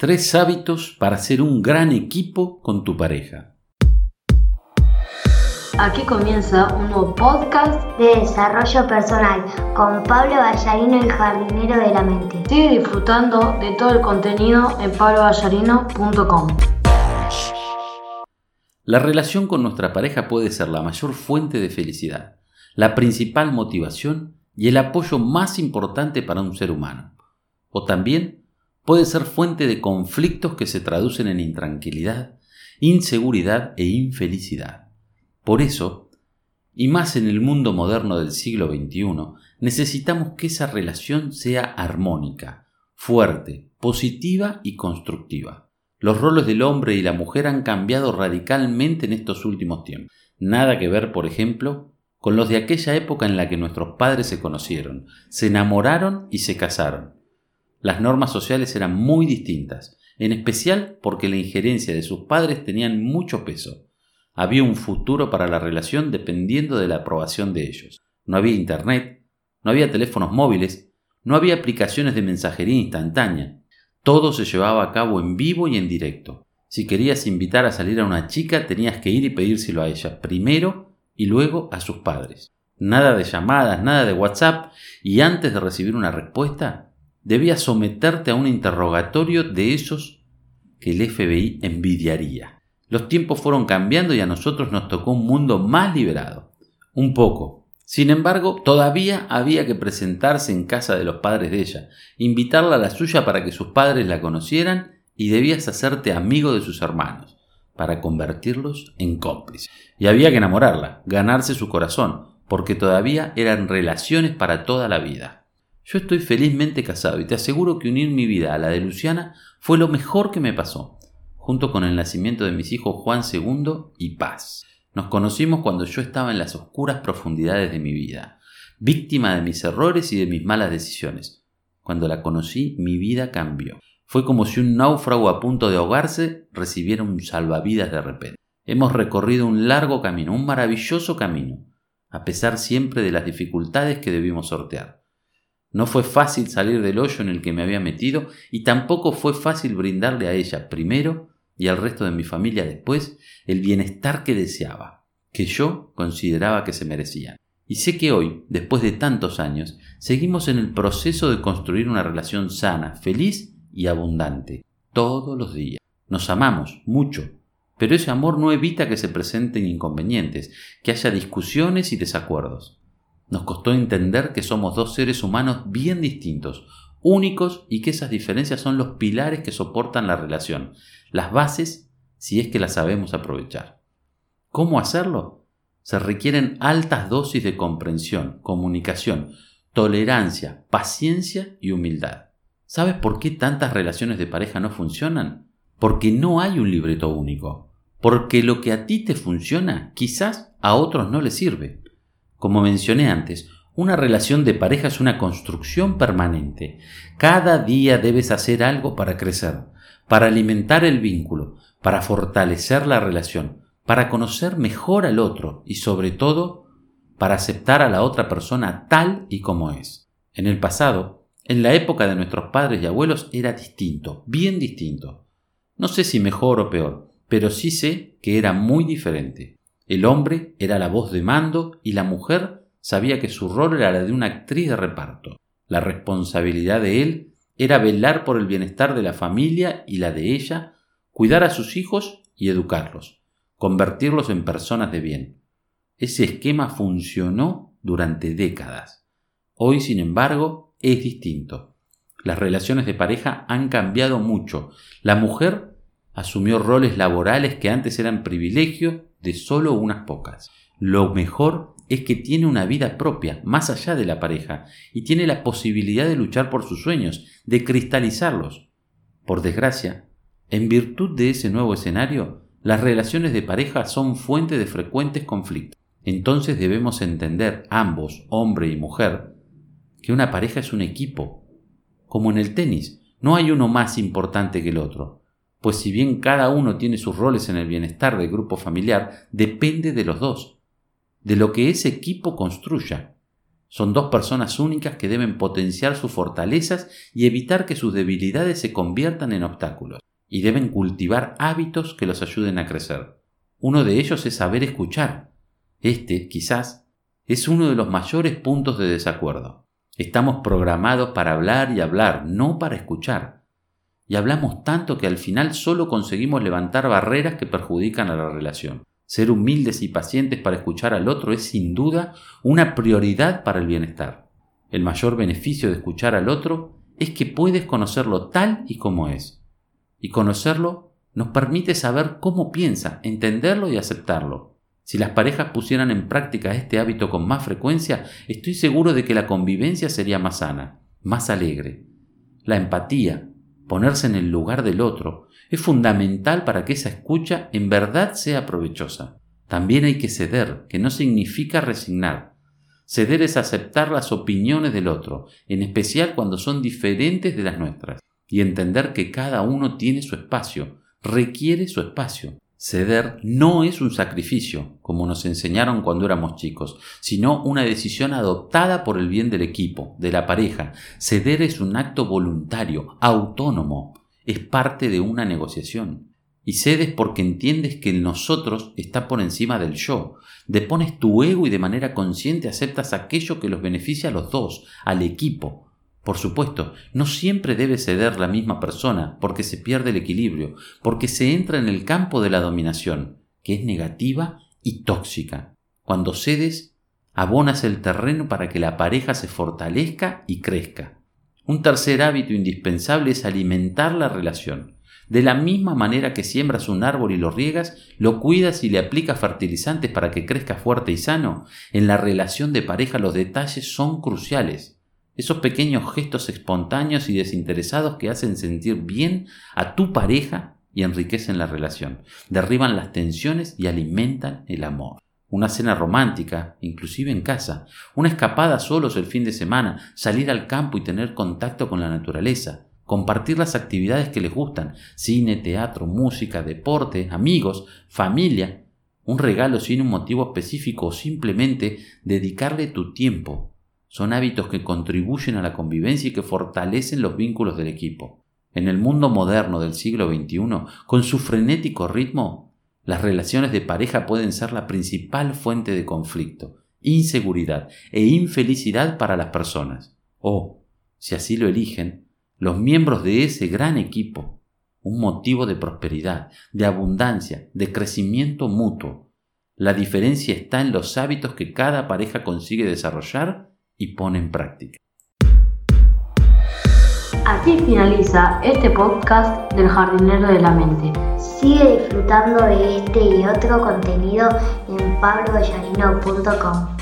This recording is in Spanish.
Tres hábitos para ser un gran equipo con tu pareja. Aquí comienza un nuevo podcast de desarrollo personal con Pablo Ballarino, el jardinero de la mente. Sigue disfrutando de todo el contenido en pabloballarino.com. La relación con nuestra pareja puede ser la mayor fuente de felicidad, la principal motivación y el apoyo más importante para un ser humano. O también puede ser fuente de conflictos que se traducen en intranquilidad, inseguridad e infelicidad. Por eso, y más en el mundo moderno del siglo XXI, necesitamos que esa relación sea armónica, fuerte, positiva y constructiva. Los roles del hombre y la mujer han cambiado radicalmente en estos últimos tiempos. Nada que ver, por ejemplo, con los de aquella época en la que nuestros padres se conocieron, se enamoraron y se casaron las normas sociales eran muy distintas, en especial porque la injerencia de sus padres tenían mucho peso. Había un futuro para la relación dependiendo de la aprobación de ellos. No había internet, no había teléfonos móviles, no había aplicaciones de mensajería instantánea. Todo se llevaba a cabo en vivo y en directo. Si querías invitar a salir a una chica, tenías que ir y pedírselo a ella primero y luego a sus padres. Nada de llamadas, nada de WhatsApp, y antes de recibir una respuesta, debías someterte a un interrogatorio de esos que el FBI envidiaría. Los tiempos fueron cambiando y a nosotros nos tocó un mundo más liberado. Un poco. Sin embargo, todavía había que presentarse en casa de los padres de ella, invitarla a la suya para que sus padres la conocieran y debías hacerte amigo de sus hermanos, para convertirlos en cómplices. Y había que enamorarla, ganarse su corazón, porque todavía eran relaciones para toda la vida. Yo estoy felizmente casado y te aseguro que unir mi vida a la de Luciana fue lo mejor que me pasó, junto con el nacimiento de mis hijos Juan II y Paz. Nos conocimos cuando yo estaba en las oscuras profundidades de mi vida, víctima de mis errores y de mis malas decisiones. Cuando la conocí, mi vida cambió. Fue como si un náufrago a punto de ahogarse recibiera un salvavidas de repente. Hemos recorrido un largo camino, un maravilloso camino, a pesar siempre de las dificultades que debimos sortear. No fue fácil salir del hoyo en el que me había metido y tampoco fue fácil brindarle a ella primero y al resto de mi familia después el bienestar que deseaba, que yo consideraba que se merecían. Y sé que hoy, después de tantos años, seguimos en el proceso de construir una relación sana, feliz y abundante, todos los días. Nos amamos mucho, pero ese amor no evita que se presenten inconvenientes, que haya discusiones y desacuerdos. Nos costó entender que somos dos seres humanos bien distintos, únicos y que esas diferencias son los pilares que soportan la relación, las bases si es que las sabemos aprovechar. ¿Cómo hacerlo? Se requieren altas dosis de comprensión, comunicación, tolerancia, paciencia y humildad. ¿Sabes por qué tantas relaciones de pareja no funcionan? Porque no hay un libreto único. Porque lo que a ti te funciona quizás a otros no les sirve. Como mencioné antes, una relación de pareja es una construcción permanente. Cada día debes hacer algo para crecer, para alimentar el vínculo, para fortalecer la relación, para conocer mejor al otro y sobre todo para aceptar a la otra persona tal y como es. En el pasado, en la época de nuestros padres y abuelos era distinto, bien distinto. No sé si mejor o peor, pero sí sé que era muy diferente. El hombre era la voz de mando y la mujer sabía que su rol era la de una actriz de reparto. La responsabilidad de él era velar por el bienestar de la familia y la de ella, cuidar a sus hijos y educarlos, convertirlos en personas de bien. Ese esquema funcionó durante décadas. Hoy, sin embargo, es distinto. Las relaciones de pareja han cambiado mucho. La mujer asumió roles laborales que antes eran privilegio de solo unas pocas. Lo mejor es que tiene una vida propia, más allá de la pareja, y tiene la posibilidad de luchar por sus sueños, de cristalizarlos. Por desgracia, en virtud de ese nuevo escenario, las relaciones de pareja son fuente de frecuentes conflictos. Entonces debemos entender, ambos, hombre y mujer, que una pareja es un equipo. Como en el tenis, no hay uno más importante que el otro pues si bien cada uno tiene sus roles en el bienestar del grupo familiar, depende de los dos, de lo que ese equipo construya. Son dos personas únicas que deben potenciar sus fortalezas y evitar que sus debilidades se conviertan en obstáculos, y deben cultivar hábitos que los ayuden a crecer. Uno de ellos es saber escuchar. Este, quizás, es uno de los mayores puntos de desacuerdo. Estamos programados para hablar y hablar, no para escuchar. Y hablamos tanto que al final solo conseguimos levantar barreras que perjudican a la relación. Ser humildes y pacientes para escuchar al otro es sin duda una prioridad para el bienestar. El mayor beneficio de escuchar al otro es que puedes conocerlo tal y como es. Y conocerlo nos permite saber cómo piensa, entenderlo y aceptarlo. Si las parejas pusieran en práctica este hábito con más frecuencia, estoy seguro de que la convivencia sería más sana, más alegre. La empatía, ponerse en el lugar del otro, es fundamental para que esa escucha en verdad sea provechosa. También hay que ceder, que no significa resignar. Ceder es aceptar las opiniones del otro, en especial cuando son diferentes de las nuestras, y entender que cada uno tiene su espacio, requiere su espacio. Ceder no es un sacrificio, como nos enseñaron cuando éramos chicos, sino una decisión adoptada por el bien del equipo, de la pareja. Ceder es un acto voluntario, autónomo, es parte de una negociación. Y cedes porque entiendes que el nosotros está por encima del yo. Depones tu ego y de manera consciente aceptas aquello que los beneficia a los dos, al equipo. Por supuesto, no siempre debe ceder la misma persona porque se pierde el equilibrio, porque se entra en el campo de la dominación, que es negativa y tóxica. Cuando cedes, abonas el terreno para que la pareja se fortalezca y crezca. Un tercer hábito indispensable es alimentar la relación. De la misma manera que siembras un árbol y lo riegas, lo cuidas y le aplicas fertilizantes para que crezca fuerte y sano, en la relación de pareja los detalles son cruciales. Esos pequeños gestos espontáneos y desinteresados que hacen sentir bien a tu pareja y enriquecen la relación, derriban las tensiones y alimentan el amor. Una cena romántica, inclusive en casa, una escapada solos el fin de semana, salir al campo y tener contacto con la naturaleza, compartir las actividades que les gustan, cine, teatro, música, deporte, amigos, familia, un regalo sin un motivo específico o simplemente dedicarle tu tiempo. Son hábitos que contribuyen a la convivencia y que fortalecen los vínculos del equipo. En el mundo moderno del siglo XXI, con su frenético ritmo, las relaciones de pareja pueden ser la principal fuente de conflicto, inseguridad e infelicidad para las personas. O, si así lo eligen, los miembros de ese gran equipo, un motivo de prosperidad, de abundancia, de crecimiento mutuo. La diferencia está en los hábitos que cada pareja consigue desarrollar y pone en práctica. Aquí finaliza este podcast del jardinero de la mente. Sigue disfrutando de este y otro contenido en pabloballarino.com.